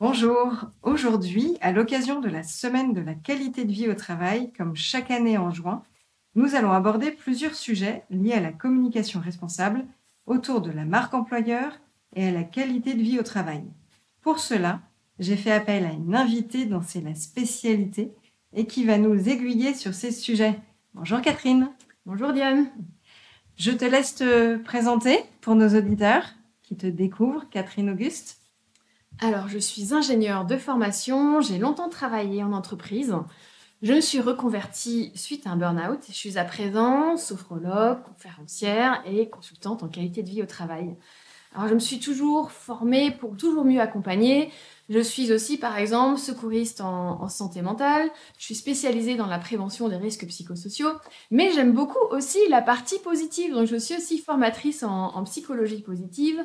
Bonjour, aujourd'hui, à l'occasion de la semaine de la qualité de vie au travail, comme chaque année en juin, nous allons aborder plusieurs sujets liés à la communication responsable autour de la marque employeur et à la qualité de vie au travail. Pour cela, j'ai fait appel à une invitée dont c'est la spécialité et qui va nous aiguiller sur ces sujets. Bonjour Catherine. Bonjour Diane. Je te laisse te présenter pour nos auditeurs qui te découvrent, Catherine Auguste. Alors, je suis ingénieure de formation, j'ai longtemps travaillé en entreprise. Je me suis reconvertie suite à un burn-out. Je suis à présent sophrologue, conférencière et consultante en qualité de vie au travail. Alors, je me suis toujours formée pour toujours mieux accompagner. Je suis aussi, par exemple, secouriste en, santé mentale. Je suis spécialisée dans la prévention des risques psychosociaux. Mais j'aime beaucoup aussi la partie positive. Donc, je suis aussi formatrice en, en psychologie positive.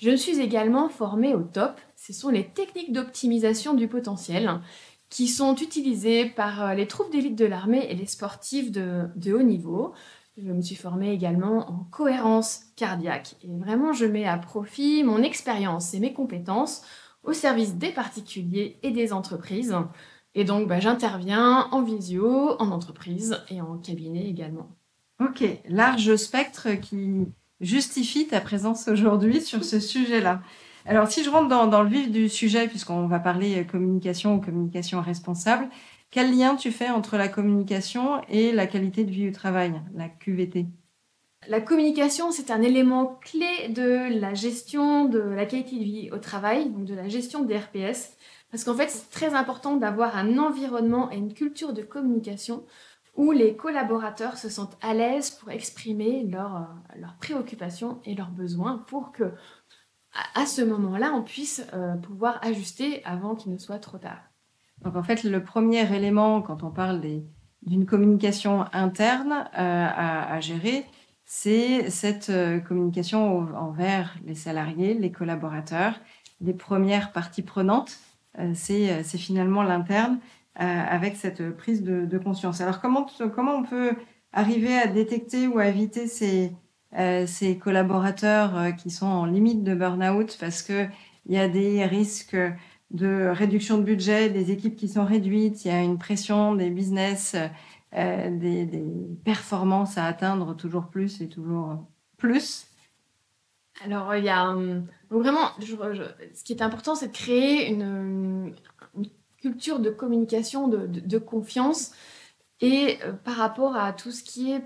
Je me suis également formée au top. Ce sont les techniques d'optimisation du potentiel qui sont utilisées par euh, les troupes d'élite de l'armée et les sportifs de, haut niveau. Je me suis formée également en cohérence cardiaque. Et vraiment, je mets à profit mon expérience et mes compétences au service des particuliers et des entreprises. Et donc, bah, j'interviens en visio, en entreprise et en cabinet également. Ok, large spectre qui justifie ta présence aujourd'hui sur ce sujet-là. Alors, si je rentre dans, le vif du sujet, puisqu'on va parler communication ou communication responsable, quel lien tu fais entre la communication et la qualité de vie au travail, la QVT La communication, c'est un élément clé de la gestion de la qualité de vie au travail, donc de la gestion des RPS. Parce qu'en fait, c'est très important d'avoir un environnement et une culture de communication où les collaborateurs se sentent à l'aise pour exprimer leurs leur préoccupations et leurs besoins pour que, à, ce moment-là, on puisse euh, pouvoir ajuster avant qu'il ne soit trop tard. Donc en fait, le premier élément quand on parle d'une communication interne euh, à, gérer, c'est cette euh, communication envers les salariés, les collaborateurs, les premières parties prenantes. C'est finalement l'interne avec cette prise de, conscience. Alors comment, comment on peut arriver à détecter ou à éviter ces, ces collaborateurs qui sont en limite de burn-out parce qu'il y a des risques de réduction de budget, des équipes qui sont réduites, il y a une pression des business, euh, des, performances à atteindre toujours plus et toujours plus. Alors, il y a hum, vraiment, ce qui est important, c'est de créer une, culture de communication, de confiance et euh, par rapport à tout ce qui est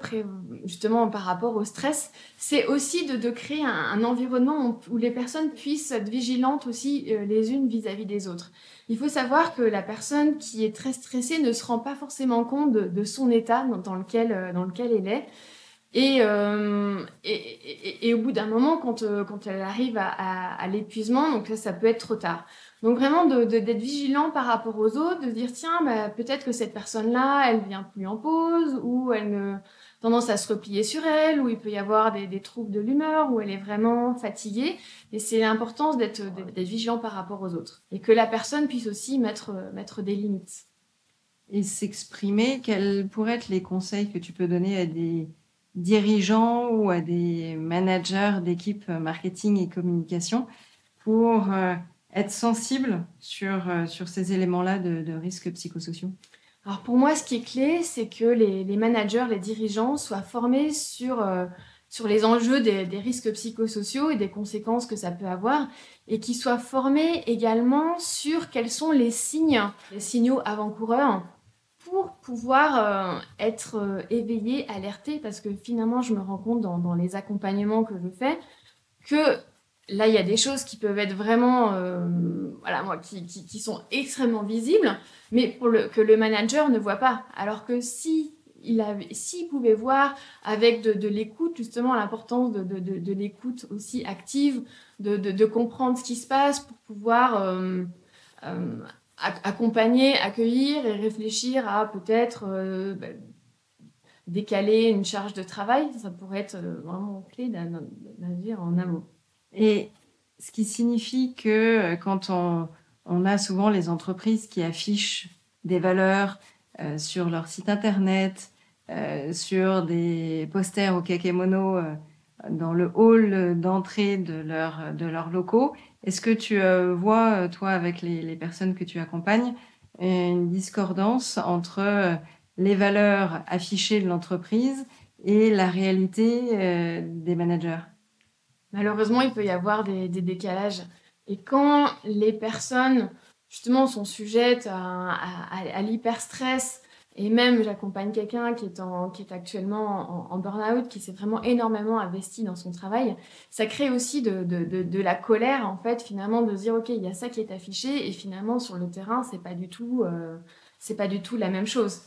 justement par rapport au stress, c'est aussi de, créer un, environnement où, les personnes puissent être vigilantes aussi euh, les unes vis-à-vis des autres. Il faut savoir que la personne qui est très stressée ne se rend pas forcément compte de, son état dans, lequel, euh, dans lequel elle est. Et, au bout d'un moment, quand, quand elle arrive à, à l'épuisement, donc ça, ça peut être trop tard. Donc vraiment d'être vigilant par rapport aux autres, de dire tiens, bah, peut-être que cette personne-là, elle vient plus en pause, ou elle a tendance à se replier sur elle, ou il peut y avoir des, troubles de l'humeur, ou elle est vraiment fatiguée. Et c'est l'importance d'être vigilant par rapport aux autres. Et que la personne puisse aussi mettre, mettre des limites. Et s'exprimer, quels pourraient être les conseils que tu peux donner à des dirigeants ou à des managers d'équipe marketing et communication pour... Euh, être sensible sur, euh, sur ces éléments-là de, risques psychosociaux. Alors pour moi, ce qui est clé, c'est que les, managers, les dirigeants soient formés sur, euh, sur les enjeux des, risques psychosociaux et des conséquences que ça peut avoir, et qu'ils soient formés également sur quels sont les signes, les signaux avant-coureurs pour pouvoir euh, être éveillé, alerté, parce que finalement, je me rends compte dans, dans les accompagnements que je fais que là, il y a des choses qui peuvent être vraiment, euh, voilà, moi, qui, sont extrêmement visibles, mais que le manager ne voit pas. Alors que si il s'il pouvait voir avec de, l'écoute, justement, l'importance de, l'écoute aussi active, de, comprendre ce qui se passe pour pouvoir euh, euh, accompagner, accueillir et réfléchir à peut-être bah, décaler une charge de travail, ça pourrait être vraiment clé d'agir en amont. Et ce qui signifie que quand on, a souvent les entreprises qui affichent des valeurs, euh, sur leur site internet, euh, sur des posters au kakemono euh, dans le hall d'entrée de, leur, de leurs locaux. Est-ce que tu vois, toi, avec les, personnes que tu accompagnes, une discordance entre les valeurs affichées de l'entreprise et la réalité des managers? Malheureusement, il peut y avoir des, décalages. Et quand les personnes justement sont sujettes à, à, l'hyperstress. Et même, j'accompagne quelqu'un qui, est qui est actuellement en, burn-out, qui s'est vraiment énormément investi dans son travail. Ça crée aussi de, la colère, en fait, finalement, de dire, OK, il y a ça qui est affiché, et finalement, sur le terrain, c'est pas du tout, euh, c'est pas du tout la même chose.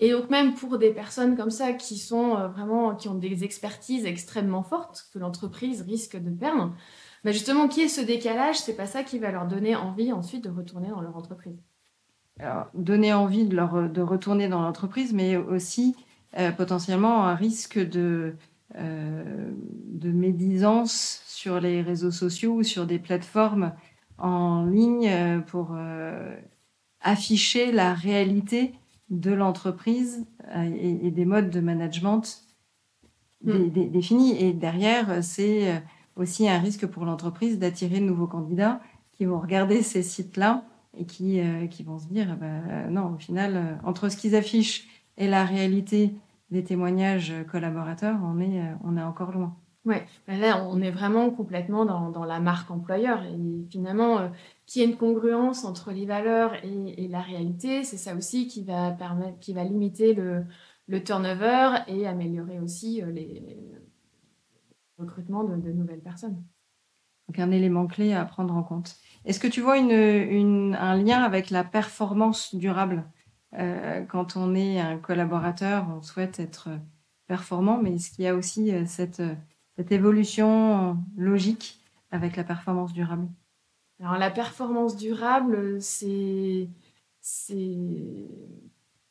Et donc, même pour des personnes comme ça, qui sont euh, vraiment, qui ont des expertises extrêmement fortes, que l'entreprise risque de perdre, mais justement, qui est ce décalage C'est pas ça qui va leur donner envie ensuite de retourner dans leur entreprise. Alors, donner envie de, leur, de retourner dans l'entreprise, mais aussi euh, potentiellement un risque de, euh, de médisance sur les réseaux sociaux ou sur des plateformes en ligne pour afficher la réalité de l'entreprise et, des modes de management hmm. définis. Et derrière, c'est aussi un risque pour l'entreprise d'attirer de nouveaux candidats qui vont regarder ces sites-là et qui, euh, qui vont se dire, bah, non, au final, euh, entre ce qu'ils affichent et la réalité des témoignages collaborateurs, on est, euh, on est encore loin. Oui, bah, là, on est vraiment complètement dans, dans la marque employeur. Et finalement, qu'il y ait une congruence entre les valeurs et, la réalité, c'est ça aussi qui va, permettre, qui va limiter le, le turnover et améliorer aussi les, recrutement de, nouvelles personnes. Donc un élément clé à prendre en compte. Est-ce que tu vois une, un lien avec la performance durable? Euh, Quand on est un collaborateur, on souhaite être performant, mais est-ce qu'il y a aussi euh, cette, cette évolution logique avec la performance durable Alors la performance durable, c'est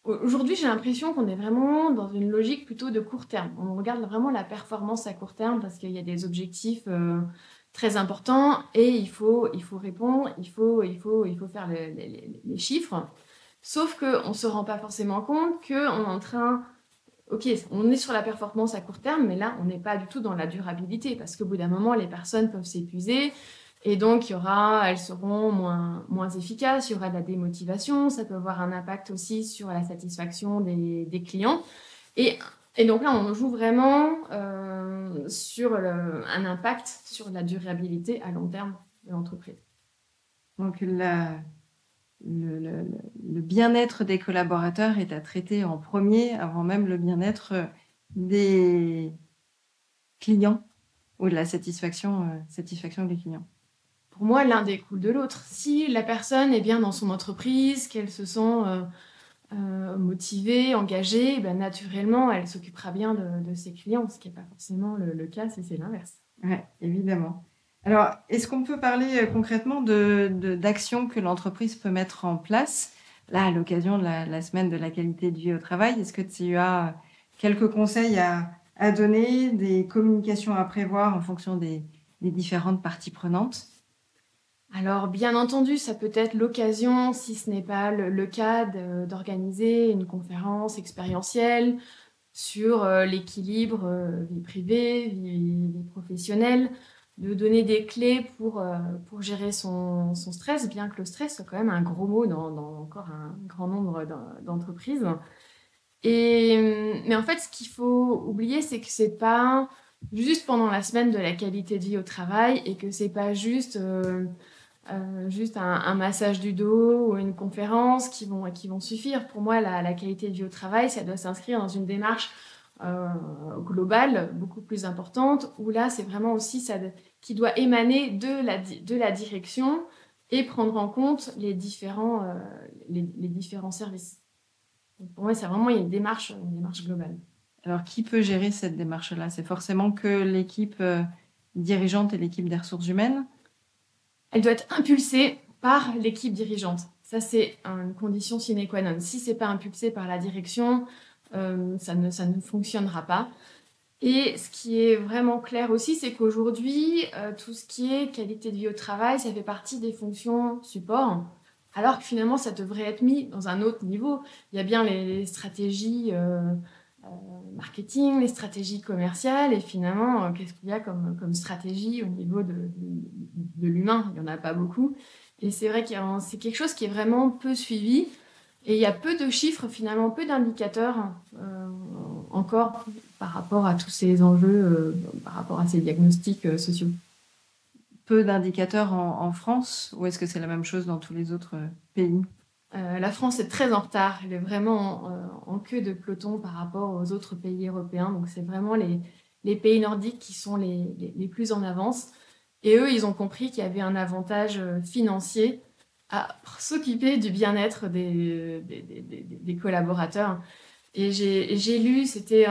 Aujourd'hui, j'ai l'impression qu'on est vraiment dans une logique plutôt de court terme. On regarde vraiment la performance à court terme parce qu'il y a des objectifs euh, très importants et il faut, il faut répondre, il faut, il faut, il faut faire les, chiffres. Sauf qu'on ne se rend pas forcément compte qu'on est en train... Ok, on est sur la performance à court terme, mais là, on n'est pas du tout dans la durabilité parce qu'au bout d'un moment, les personnes peuvent s'épuiser, et donc, il y aura, elles seront moins, moins efficaces, il y aura de la démotivation, ça peut avoir un impact aussi sur la satisfaction des, des clients. Et, et, donc là, on joue vraiment euh, sur un impact sur la durabilité à long terme de l'entreprise. Donc, le, le, le bien-être des collaborateurs est à traiter en premier avant même le bien-être des clients ou de la satisfaction, euh, satisfaction des clients pour moi, l'un découle de l'autre. Si la personne est bien dans son entreprise, qu'elle se sent euh, euh, motivée, engagée, ben, naturellement, elle s'occupera bien de, ses clients, ce qui n'est pas forcément le, cas si c'est l'inverse. Oui, évidemment. Alors, est-ce qu'on peut parler euh, concrètement d'actions que l'entreprise peut mettre en place Là, à l'occasion de la, semaine de la qualité de vie au travail, est-ce que tu as quelques conseils à, donner, des communications à prévoir en fonction des différentes parties prenantes? Alors, bien entendu, ça peut être l'occasion, si ce n'est pas le, cas, d'organiser une conférence expérientielle sur euh, l'équilibre euh, vie privée, vie, professionnelle, de donner des clés pour, euh, pour gérer son, son, stress, bien que le stress soit quand même un gros mot dans, encore un grand nombre d'entreprises. Et, mais en fait, ce qu'il faut oublier, c'est que c'est pas juste pendant la semaine de la qualité de vie au travail et que c'est pas juste euh, juste un, massage du dos ou une conférence qui vont, qui vont suffire. Pour moi, la, qualité de vie au travail, ça doit s'inscrire dans une démarche euh, globale, beaucoup plus importante, où là, c'est vraiment aussi qui doit émaner de la, de la direction et prendre en compte les différents, euh, les, différents services. pour moi, c'est vraiment une démarche, une démarche globale. Alors, qui peut gérer cette démarche-là? C'est forcément que l'équipe euh, dirigeante et l'équipe des ressources humaines? Elle doit être impulsée par l'équipe dirigeante. Ça, c'est une condition sine qua non. Si c'est pas impulsé par la direction, euh, ça, ne, ça ne fonctionnera pas. Et ce qui est vraiment clair aussi, c'est qu'aujourd'hui, euh, tout ce qui est qualité de vie au travail, ça fait partie des fonctions support, alors que finalement, ça devrait être mis dans un autre niveau. Il y a bien les, stratégies euh, euh, marketing, les stratégies commerciales, et finalement, qu'est-ce qu'il y a comme, comme stratégie au niveau de, de, l'humain? Il n'y en a pas beaucoup. Et c'est vrai que c'est quelque chose qui est vraiment peu suivi. Et il y a peu de chiffres, finalement, peu d'indicateurs encore par rapport à tous ces enjeux, euh, par rapport à ces diagnostics euh, sociaux. Peu d'indicateurs en, France, ou est-ce que c'est la même chose dans tous les autres pays? La France est très en retard, elle est vraiment en, queue de peloton par rapport aux autres pays européens. Donc c'est vraiment les, les, pays nordiques qui sont les, les, les plus en avance. Et eux, ils ont compris qu'il y avait un avantage financier à s'occuper du bien-être des, des, collaborateurs. Et j'ai lu, c'était.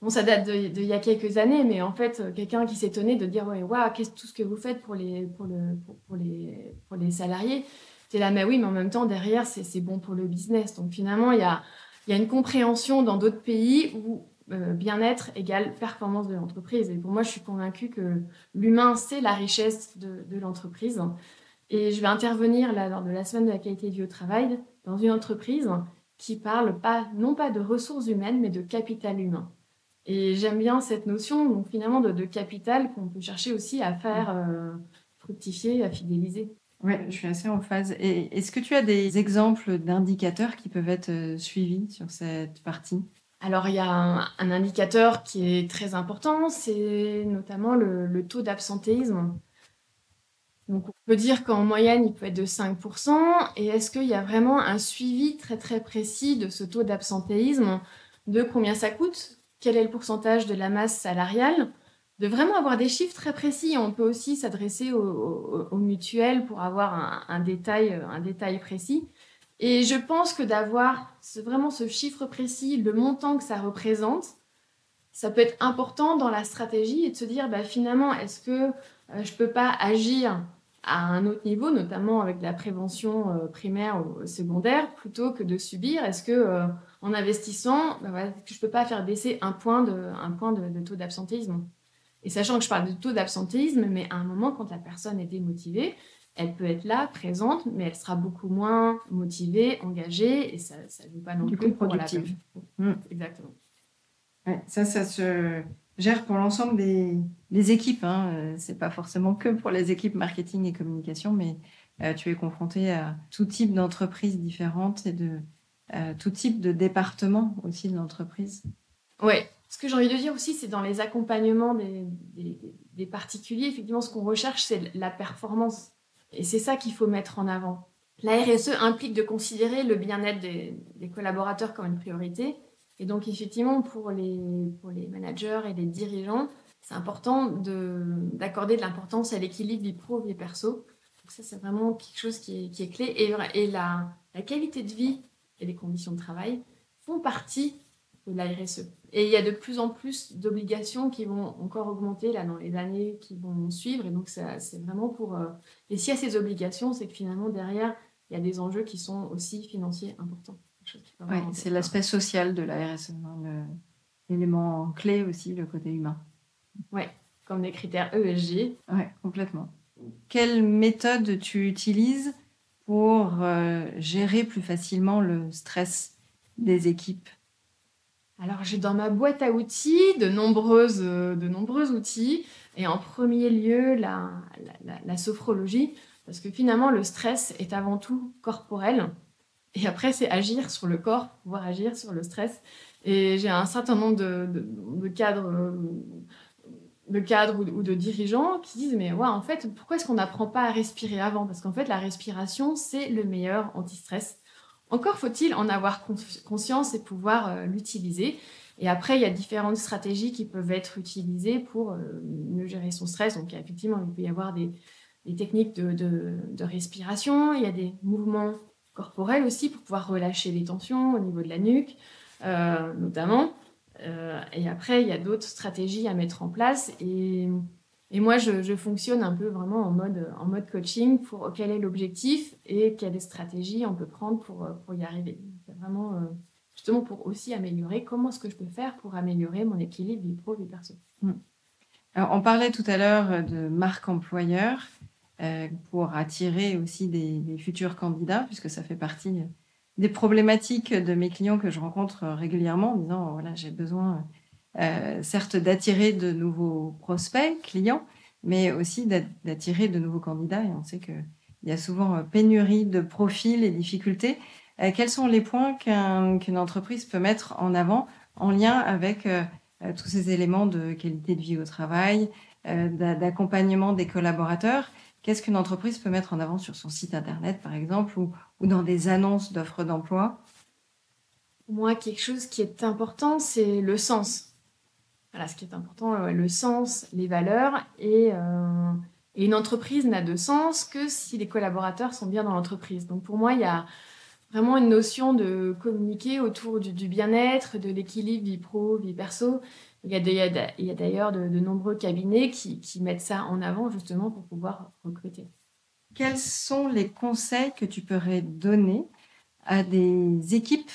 bon, ça date d'il y a quelques années, mais en fait, quelqu'un qui s'étonnait de dire Ouais, waouh, qu'est-ce tout ce que vous faites pour les, pour le, pour, les, pour les salariés C'est là, mais oui, mais en même temps, derrière, c'est bon pour le business. Donc finalement, il y a, y a une compréhension dans d'autres pays où euh, bien-être égale performance de l'entreprise. Et pour moi, je suis convaincue que l'humain, c'est la richesse de, de l'entreprise. Et je vais intervenir là, lors de la semaine de la qualité de au travail dans une entreprise qui parle pas, non pas de ressources humaines, mais de capital humain. Et j'aime bien cette notion, donc finalement, de, capital qu'on peut chercher aussi à faire euh, fructifier, à fidéliser. Oui, je suis assez en phase. Et est-ce que tu as des exemples d'indicateurs qui peuvent être euh, suivis sur cette partie? Alors, il y a un, indicateur qui est très important, c'est notamment le taux d'absentéisme. Donc on peut dire qu'en moyenne, il peut être de 5%. Et est-ce qu'il y a vraiment un suivi très très précis de ce taux d'absentéisme, de combien ça coûte, quel est le pourcentage de la masse salariale, de vraiment avoir des chiffres très précis. On peut aussi s'adresser aux, mutuelles pour avoir un, détail, un détail précis. Et je pense que d'avoir vraiment ce chiffre précis, le montant que ça représente, ça peut être important dans la stratégie et de se dire bah, finalement, est-ce que euh, je ne peux pas agir à un autre niveau, notamment avec la prévention euh, primaire ou secondaire, plutôt que de subir Est-ce que euh, en investissant, bah je ne peux pas faire baisser un point de, un point de, taux d'absentéisme? Et sachant que je parle de taux d'absentéisme, mais à un moment, quand la personne est démotivée, elle peut être là, présente, mais elle sera beaucoup moins motivée, engagée, et ça ne joue pas non plus productive. Mmh. Exactement. ça, ça se gère pour l'ensemble des, équipes. Hein. Euh, c'est pas forcément que pour les équipes marketing et communication, mais euh, tu es confronté à tout type d'entreprises différentes et de euh, tout type de département aussi de l'entreprise. Oui. Ce que j'ai envie de dire aussi, c'est dans les accompagnements des, des particuliers, effectivement, ce qu'on recherche, c'est la performance. Et c'est ça qu'il faut mettre en avant. La RSE implique de considérer le bien-être des collaborateurs comme une priorité et donc, effectivement, pour les, pour les managers et les dirigeants, c'est important d'accorder de, l'importance à l'équilibre vie pro, vie perso. Donc ça, c'est vraiment quelque chose qui est, clé. Et, et la, la, qualité de vie et les conditions de travail font partie de la RSE. Et il y a de plus en plus d'obligations qui vont encore augmenter là, dans les années qui vont suivre. Et donc, c'est vraiment pour... Euh, et s'il y a ces obligations, c'est que finalement, derrière, il y a des enjeux qui sont aussi financiers importants. C'est l'aspect social de la RSE, hein, l'élément clé aussi, le côté humain. Oui, comme les critères ESG. Oui, complètement. Quelle méthode tu utilises pour euh, gérer plus facilement le stress des équipes? Alors j'ai dans ma boîte à outils de, nombreuses, de nombreux outils et en premier lieu la, la, la sophrologie parce que finalement le stress est avant tout corporel et après, c'est agir sur le corps, pouvoir agir sur le stress. Et j'ai un certain nombre de, cadres, de cadres ou, de dirigeants qui disent Mais ouais, en fait, pourquoi est-ce qu'on n'apprend pas à respirer avant? Parce qu'en fait, la respiration, c'est le meilleur anti-stress. Encore faut-il en avoir conscience et pouvoir euh, l'utiliser. Et après, il y a différentes stratégies qui peuvent être utilisées pour euh, mieux gérer son stress. Donc, effectivement, il peut y avoir des, techniques de, respiration, il y a des mouvements corporelle aussi pour pouvoir relâcher les tensions au niveau de la nuque, notamment. et après, il y a d'autres stratégies à mettre en place. Et, et moi, je, fonctionne un peu vraiment en mode, en mode coaching pour quel est l'objectif et quelles stratégies on peut prendre pour, pour y arriver. Vraiment justement pour aussi améliorer comment est-ce que je peux faire pour améliorer mon équilibre vie pro, vie perso. Hmm. Alors, on parlait tout à l'heure de marque employeur euh, pour attirer aussi des, futurs candidats, puisque ça fait partie des problématiques de mes clients que je rencontre régulièrement en disant voilà, j'ai besoin euh, certes d'attirer de nouveaux prospects, clients, mais aussi d'attirer de nouveaux candidats. Et on sait qu'il y a souvent pénurie de profils et difficultés. Euh, quels sont les points qu'une entreprise peut mettre en avant en lien avec euh, euh, tous ces éléments de qualité de vie au travail, d'accompagnement des collaborateurs Qu'est-ce qu'une entreprise peut mettre en avant sur son site internet, par exemple, ou, dans des annonces d'offres d'emploi? Moi, quelque chose qui est important, c'est le sens. Voilà, ce qui est important, le sens, les valeurs. Et, et une entreprise n'a de sens que si les collaborateurs sont bien dans l'entreprise. Donc pour moi, il y a vraiment une notion de communiquer autour du, bien-être, de l'équilibre vie pro, vie perso. Il y a, d'ailleurs de, nombreux cabinets qui, mettent ça en avant justement pour pouvoir recruter. Quels sont les conseils que tu pourrais donner à des équipes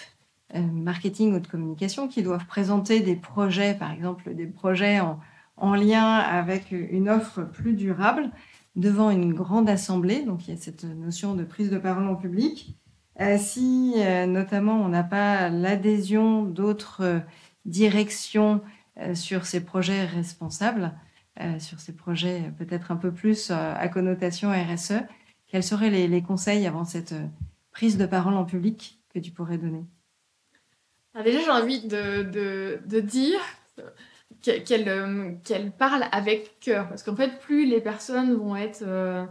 euh, marketing ou de communication qui doivent présenter des projets, par exemple des projets en, en lien avec une offre plus durable devant une grande assemblée? Donc il y a cette notion de prise de parole en public. Euh, si euh, notamment on n'a pas l'adhésion d'autres directions sur ces projets responsables, sur ces projets peut-être un peu plus à connotation RSE, quels seraient les, conseils avant cette prise de parole en public que tu pourrais donner? Ah, Déjà, j'ai envie de, dire qu'elle parle avec cœur, parce qu'en fait, plus les personnes vont être euh,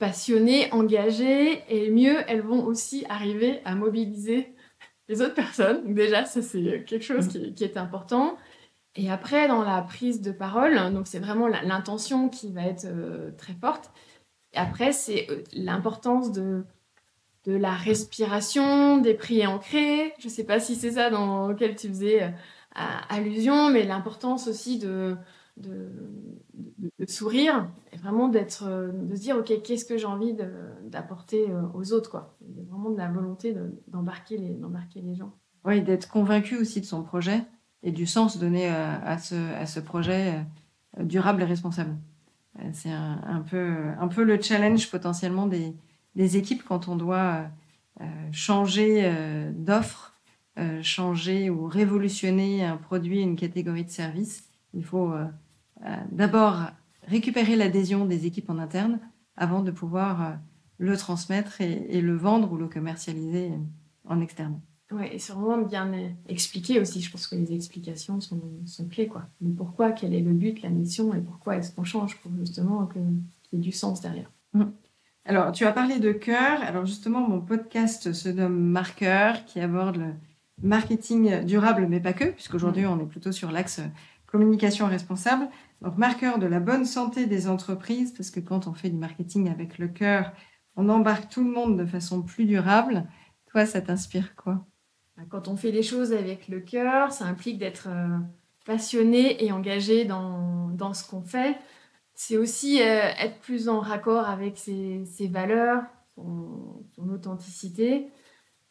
passionnées, engagées, et mieux elles vont aussi arriver à mobiliser les autres personnes. Déjà, ça c'est quelque chose qui, est important. Et après, dans la prise de parole, donc c'est vraiment l'intention qui va être euh, très forte. Et après, c'est euh, l'importance de, de la respiration, des prières ancrés. Je ne sais pas si c'est ça dans lequel tu faisais allusion, mais l'importance aussi de, de, sourire et vraiment d'être, euh, de se dire, OK, qu'est-ce que j'ai envie d'apporter euh, aux autres, quoi. Il y a vraiment de la volonté d'embarquer les, d'embarquer les gens. Oui, d'être convaincu aussi de son projet et du sens donné euh, à, ce, à ce projet durable et responsable. C'est un, peu, un peu le challenge potentiellement des, des équipes quand on doit changer d'offre, changer ou révolutionner un produit, une catégorie de services. Il faut euh, d'abord récupérer l'adhésion des équipes en interne avant de pouvoir euh, le transmettre et, le vendre ou le commercialiser en externe. Oui, et c'est vraiment bien expliqué aussi. Je pense que les explications sont, sont clés. Quoi. pourquoi, quel est le but, la mission et pourquoi est-ce qu'on change pour justement qu'il y ait du sens derrière? Mmh. Alors, tu as parlé de cœur. Alors, justement, mon podcast se nomme Marqueur, qui aborde le marketing durable, mais pas que, puisqu'aujourd'hui, mmh. on est plutôt sur l'axe communication responsable. Donc, marqueur de la bonne santé des entreprises, parce que quand on fait du marketing avec le cœur, on embarque tout le monde de façon plus durable. Toi, ça t'inspire quoi? Bah, Quand on fait les choses avec le cœur, ça implique d'être euh, passionné et engagé dans, dans ce qu'on fait. C'est aussi euh, être plus en raccord avec ses, valeurs, son, authenticité.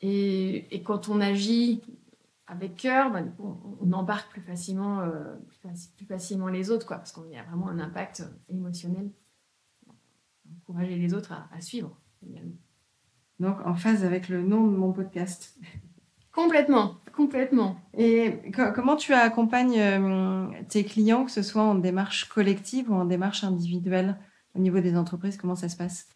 Et, quand on agit avec cœur, bah, on, embarque plus facilement, euh, plus, facilement les autres, quoi, parce qu'il y a vraiment un impact émotionnel. Encourager les autres à, suivre Donc en phase avec le nom de mon podcast. Complètement, complètement. Et comment tu accompagnes euh, tes clients, que ce soit en démarche collective ou en démarche individuelle au niveau des entreprises Comment ça se passe?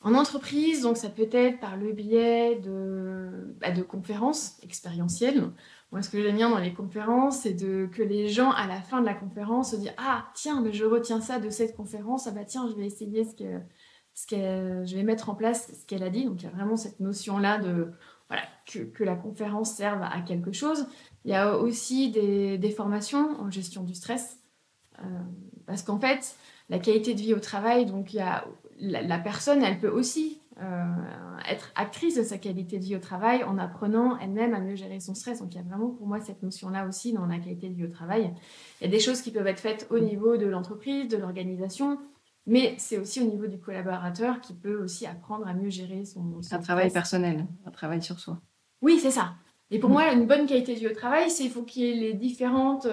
En entreprise, donc ça peut être par le biais de, bah, de conférences expérientielles. Moi, ce que j'aime bien dans les conférences, c'est que les gens, à la fin de la conférence, se disent Ah, tiens, mais je retiens ça de cette conférence. Ah, bah tiens, je vais essayer ce que, ce que je vais mettre en place ce qu'elle a dit. Donc, il y a vraiment cette notion-là de voilà, que, que, la conférence serve à quelque chose. Il y a aussi des, des formations en gestion du stress. Euh, parce qu'en fait, la qualité de vie au travail, donc il y a la, personne, elle peut aussi être actrice de sa qualité de vie au travail en apprenant elle-même à mieux gérer son stress. Donc il y a vraiment pour moi cette notion-là aussi dans la qualité de vie au travail. Il y a des choses qui peuvent être faites au niveau de l'entreprise, de l'organisation, mais c'est aussi au niveau du collaborateur qui peut aussi apprendre à mieux gérer son, un travail personnel, un travail sur soi. Oui, c'est ça. Et pour mm. moi, une bonne qualité de vie au travail, c'est qu'il faut qu'il y ait les différentes...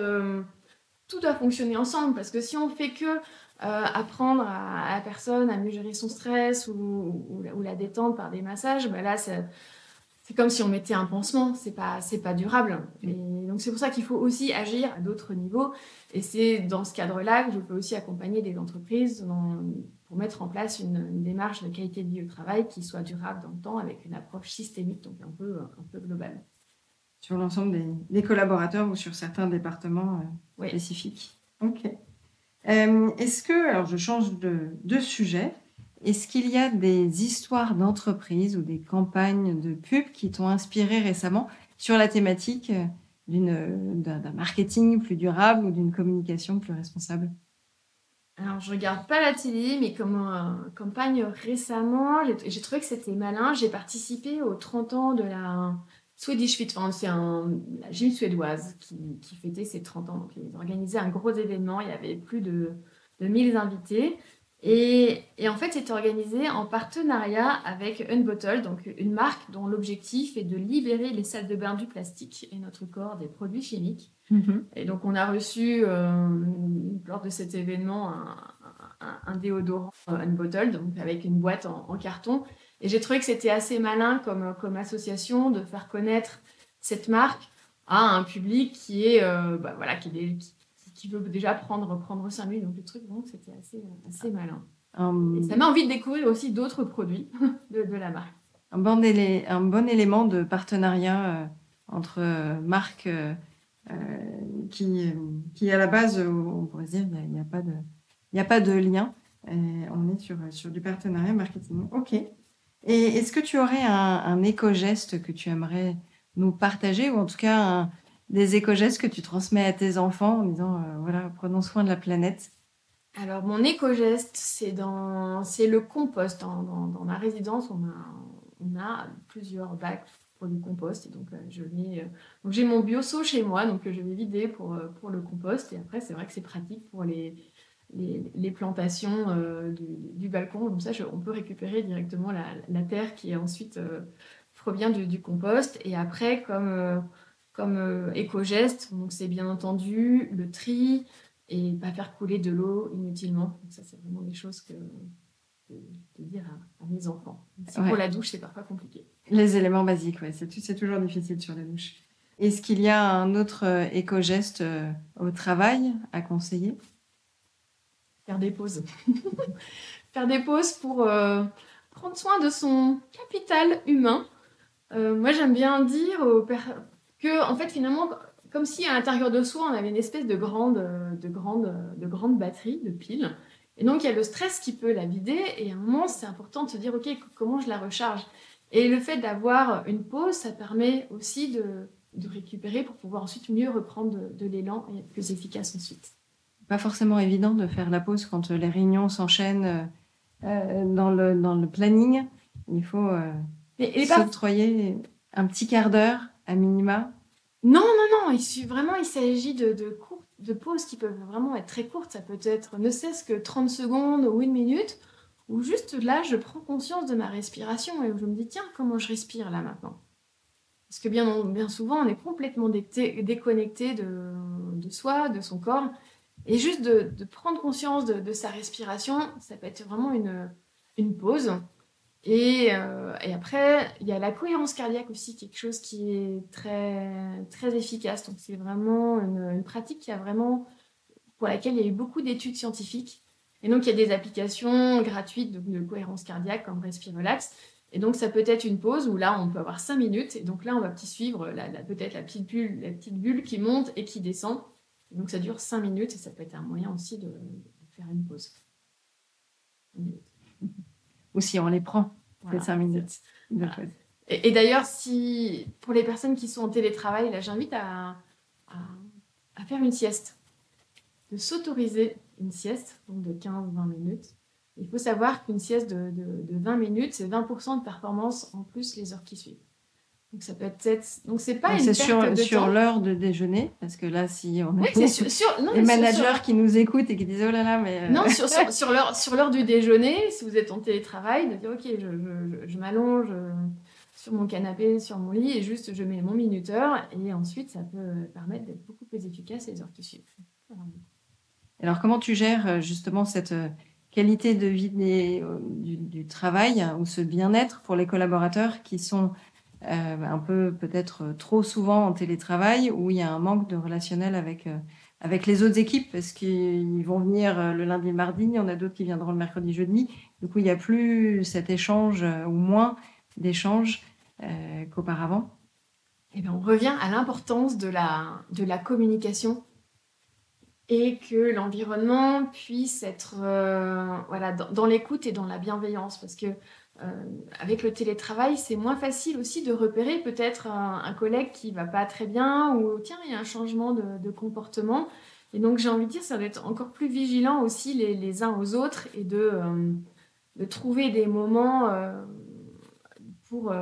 tout doit fonctionner ensemble, parce que si on fait que euh, apprendre à, la personne à mieux gérer son stress ou, la détente par des massages, bah là, c'est comme si on mettait un pansement, c'est pas, pas durable. Et donc c'est pour ça qu'il faut aussi agir à d'autres niveaux. Et c'est dans ce cadre-là que je peux aussi accompagner des entreprises pour mettre en place une, démarche de qualité de vie au travail qui soit durable dans le temps avec une approche systémique, donc un peu, un peu globale. Sur l'ensemble des, collaborateurs ou sur certains départements euh, spécifiques. Ok. Euh, est-ce que, alors je change de, sujet, est-ce qu'il y a des histoires d'entreprise ou des campagnes de pub qui t'ont inspiré récemment sur la thématique euh, d'un marketing plus durable ou d'une communication plus responsable? Alors, je regarde pas la télé, mais comme euh, campagne récemment, j'ai trouvé que c'était malin. J'ai participé aux 30 ans de la Swedish Fit c'est un, la gym suédoise qui, qui, fêtait ses 30 ans. Donc, ils organisaient un gros événement. Il y avait plus de, de 1000 invités. Et, et, en fait, c'était organisé en partenariat avec Unbottle, donc une marque dont l'objectif est de libérer les salles de bain du plastique et notre corps des produits chimiques. Mm-hmm. Et donc, on a reçu euh, lors de cet événement un, un, déodorant Unbottle, donc avec une boîte en, en carton. Et j'ai trouvé que c'était assez malin comme, comme association de faire connaître cette marque à un public qui est, euh, bah, voilà, qui, qui, veut déjà prendre, prendre 5 minutes. Donc le truc, donc c'était assez, assez malin. Et ça m'a envie de découvrir aussi d'autres produits de, de, la marque. Un bon, un bon élément de partenariat euh, entre euh, marques qui, qui, à la base, on pourrait dire, il n'y a, a, pas de, il a pas de lien. on est sur, sur du partenariat marketing. OK. Et est-ce que tu aurais un, éco-geste que tu aimerais nous partager, ou en tout cas des éco-gestes que tu transmets à tes enfants en disant, euh, voilà, prenons soin de la planète? Alors, mon éco-geste, c'est, dans... c'est le compost. Dans, dans, ma résidence, on a, plusieurs bacs pour du compost. Et donc, euh, je mets, euh, donc j'ai mon bioseau chez moi, donc je vais vider pour, pour le compost. Et après, c'est vrai que c'est pratique pour les les, plantations euh, du, balcon. Comme ça, on peut récupérer directement la, terre qui ensuite euh, provient du, compost. Et après, comme, euh, comme éco-geste, donc c'est bien entendu le tri et pas faire couler de l'eau inutilement. ça, c'est vraiment des choses que de, dire à, mes enfants. pour la douche, c'est parfois compliqué. Les éléments basiques, ouais, c'est toujours difficile sur la douche. Est-ce qu'il y a un autre éco-geste au travail à conseiller? Faire des pauses. faire des pauses pour euh, prendre soin de son capital humain. Euh, moi, j'aime bien dire que, en fait, finalement, comme si à l'intérieur de soi, on avait une espèce de grande, de grande, de grande batterie, de pile. Et donc, il y a le stress qui peut la vider. Et à un moment, c'est important de se dire, OK, comment je la recharge? Et le fait d'avoir une pause, ça permet aussi de, récupérer pour pouvoir ensuite mieux reprendre de l'élan et être plus efficace ensuite pas forcément évident de faire la pause quand les réunions s'enchaînent euh, euh, dans, le, dans le planning. Il faut euh, s'octroyer un petit quart d'heure à minima. Non, non, non. Il, vraiment, il s'agit de, de, de pauses qui peuvent vraiment être très courtes. Ça peut être ne cesse que 30 secondes ou une minute. Ou juste là, je prends conscience de ma respiration et où je me dis, tiens, comment je respire là maintenant? Parce que bien, bien souvent, on est complètement déconnecté de, de soi, de son corps. Et juste de, prendre conscience de, sa respiration, ça peut être vraiment une, pause. Et, euh, et, après, il y a la cohérence cardiaque aussi, quelque chose qui est très, très efficace. Donc, c'est vraiment une, pratique qui a vraiment, pour laquelle il y a eu beaucoup d'études scientifiques. Et donc, il y a des applications gratuites de, cohérence cardiaque comme Respire Relax. Et donc, ça peut être une pause où là, on peut avoir 5 minutes. Et donc là, on va petit suivre peut-être la la petite bulle qui monte et qui descend. Donc ça dure 5 minutes et ça peut être un moyen aussi de, faire une pause. Ou si on les prend, ces 5 minutes. Et, d'ailleurs, si pour les personnes qui sont en télétravail, là j'invite à, à, faire une sieste, de s'autoriser une sieste, donc de 15-20 minutes, Il faut savoir qu'une sieste de, de 20 minutes, c'est 20% de performance en plus les heures qui suivent. Donc ça peut être donc c'est pas une perte sur, de sur l'heure de déjeuner parce que là si on a oui, sur, les managers qui nous écoutent et qui disent oh là là mais euh, non sur, sur, l'heure sur l'heure du déjeuner si vous êtes en télétravail de dire ok je, je, je m'allonge euh, sur mon canapé sur mon lit et juste je mets mon minuteur et ensuite ça peut permettre d'être beaucoup plus efficace les heures qui suivent. Alors comment tu gères euh, justement cette qualité de vie du, du, travail ou ce bien-être pour les collaborateurs qui sont euh, un peu peut-être trop souvent en télétravail où il y a un manque de relationnel avec, euh, avec les autres équipes parce qu'ils vont venir euh, le lundi, le mardi, il y en a d'autres qui viendront le mercredi, jeudi. Du coup, il n'y a plus cet échange ou moins d'échanges qu'auparavant. Et eh bien, on revient à l'importance de la, de la communication et que l'environnement puisse être voilà, dans, dans l'écoute et dans la bienveillance parce que euh, avec le télétravail, c'est moins facile aussi de repérer peut-être un, collègue qui va pas très bien ou tiens, il y a un changement de, comportement. Et donc, j'ai envie de dire, ça doit être encore plus vigilant aussi les, uns aux autres et de, euh, trouver des moments euh, pour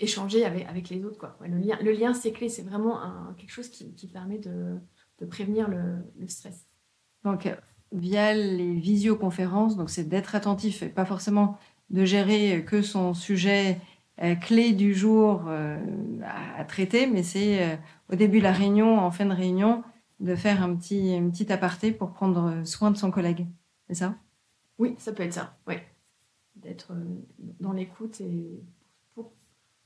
échanger avec, les autres. Quoi. le, lien, le lien, c'est clé, c'est vraiment quelque chose qui, permet de, prévenir le, le, stress. Donc, via les visioconférences, c'est d'être attentif et pas forcément de gérer que son sujet euh, clé du jour euh, à, traiter, mais c'est euh, au début de la réunion, en fin de réunion, de faire un petit, un petit aparté pour prendre soin de son collègue. C'est ça? Oui, ça peut être ça, oui. D'être dans l'écoute et pour,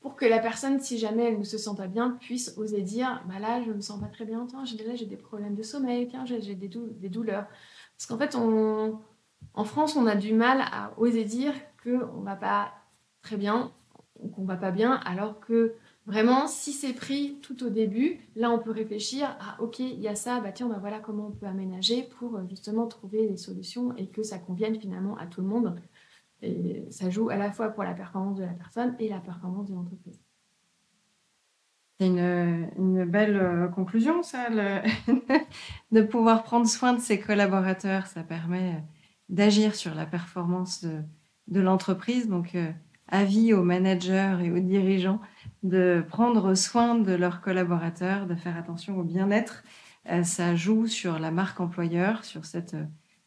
pour, que la personne, si jamais elle ne se sent pas bien, puisse oser dire bah là, je ne me sens pas très bien, j'ai, j'ai des problèmes de sommeil, tiens, j'ai, des, des douleurs. Parce qu'en fait, en France, on a du mal à oser dire qu'on va pas très bien, qu'on va pas bien, alors que vraiment, si c'est pris tout au début, là, on peut réfléchir à, ok, il y a ça, bah tiens, bah voilà comment on peut aménager pour euh, justement trouver des solutions et que ça convienne finalement à tout le monde. Et ça joue à la fois pour la performance de la personne et la performance de l'entreprise. C'est une, belle euh, conclusion, ça, de pouvoir prendre soin de ses collaborateurs. Ça permet d'agir sur la performance de, de l'entreprise. Donc, euh, avis aux managers et aux dirigeants de prendre soin de leurs collaborateurs, de faire attention au bien-être. Euh, ça joue sur la marque employeur, sur cette euh,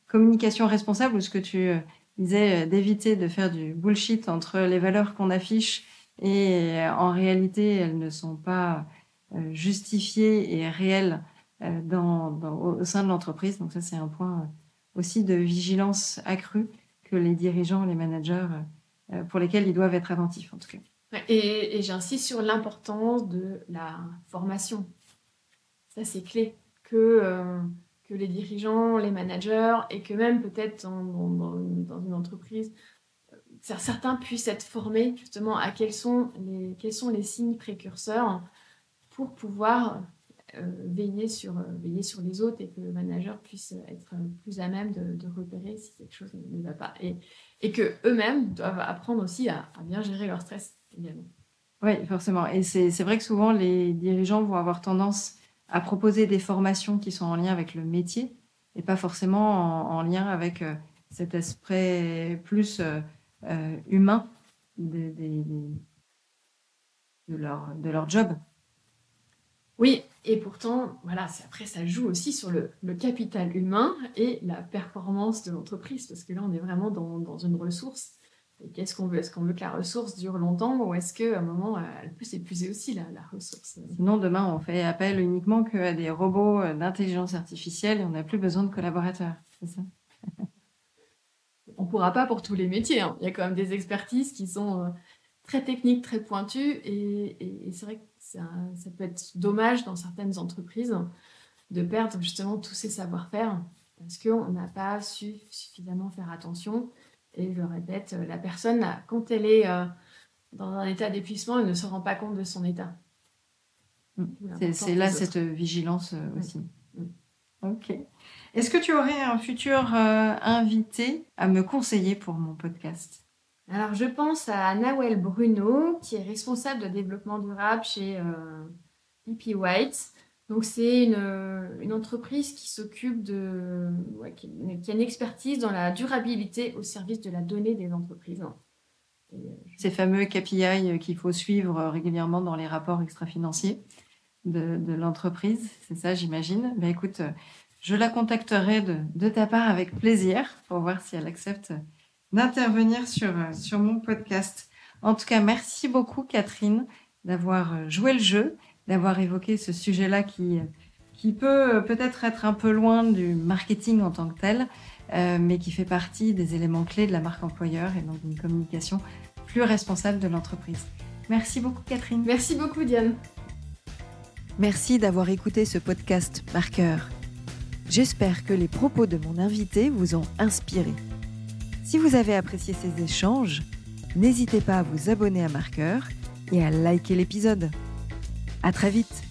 communication responsable ou ce que tu disais, d'éviter de faire du bullshit entre les valeurs qu'on affiche et en réalité, elles ne sont pas justifiées et réelles dans, au sein de l'entreprise. Donc ça, c'est un point aussi de vigilance accrue que les dirigeants, les managers, euh, pour lesquels ils doivent être attentifs en tout cas. Et, j'insiste sur l'importance de la formation. Ça, c'est clé. Que, euh, que les dirigeants, les managers, et que même peut-être dans, une entreprise, euh, certains puissent être formés justement à quels sont les, quels sont les signes précurseurs pour pouvoir euh, veiller, sur, euh, veiller sur les autres et que le manager puisse être plus à même de, repérer si quelque chose ne va pas. Et, et que eux-mêmes doivent apprendre aussi à, bien gérer leur stress également. Oui, forcément. Et c'est vrai que souvent, les dirigeants vont avoir tendance à proposer des formations qui sont en lien avec le métier et pas forcément en, lien avec euh, cet esprit plus humain de, de, leur, de leur job. Oui, et pourtant, voilà, après, ça joue aussi sur le, capital humain et la performance de l'entreprise, parce que là, on est vraiment dans, une ressource. Et qu'est-ce qu'on veut? Est-ce qu'on veut que la ressource dure longtemps ou est-ce qu'à un moment, elle peut s'épuiser aussi, la, la ressource? Sinon, demain, on fait appel uniquement qu'à des robots d'intelligence artificielle et on n'a plus besoin de collaborateurs, c'est ça On ne pourra pas pour tous les métiers. Hein. Il y a quand même des expertises qui sont euh, très techniques, très pointues. et c'est vrai que ça, peut être dommage dans certaines entreprises de perdre justement tous ces savoir-faire parce qu'on n'a pas su suffisamment faire attention. Et je le répète, la personne, quand elle est euh, dans un état d'épuisement, elle ne se rend pas compte de son état. Mm. C'est là cette vigilance euh, aussi. Mm. Ok. Est-ce que tu aurais un futur euh, invité à me conseiller pour mon podcast? Alors, je pense à Nawel Bruno, qui est responsable de développement durable chez euh, EP White. Donc c'est une, une, entreprise qui s'occupe de... qui, a une expertise dans la durabilité au service de la donnée des entreprises. Ces fameux KPI qu'il faut suivre régulièrement dans les rapports extra-financiers de, l'entreprise, c'est ça j'imagine. Ben écoute, je la contacterai de, ta part avec plaisir pour voir si elle accepte d'intervenir sur, sur mon podcast. En tout cas, merci beaucoup Catherine d'avoir joué le jeu d'avoir évoqué ce sujet-là qui, qui peut peut-être être un peu loin du marketing en tant que tel, euh, mais qui fait partie des éléments clés de la marque employeur et donc d'une communication plus responsable de l'entreprise. Merci beaucoup Catherine. Merci beaucoup Diane. Merci d'avoir écouté ce podcast Marqueur. J'espère que les propos de mon invité vous ont inspiré. Si vous avez apprécié ces échanges, n'hésitez pas à vous abonner à Marqueur et à liker l'épisode. À très vite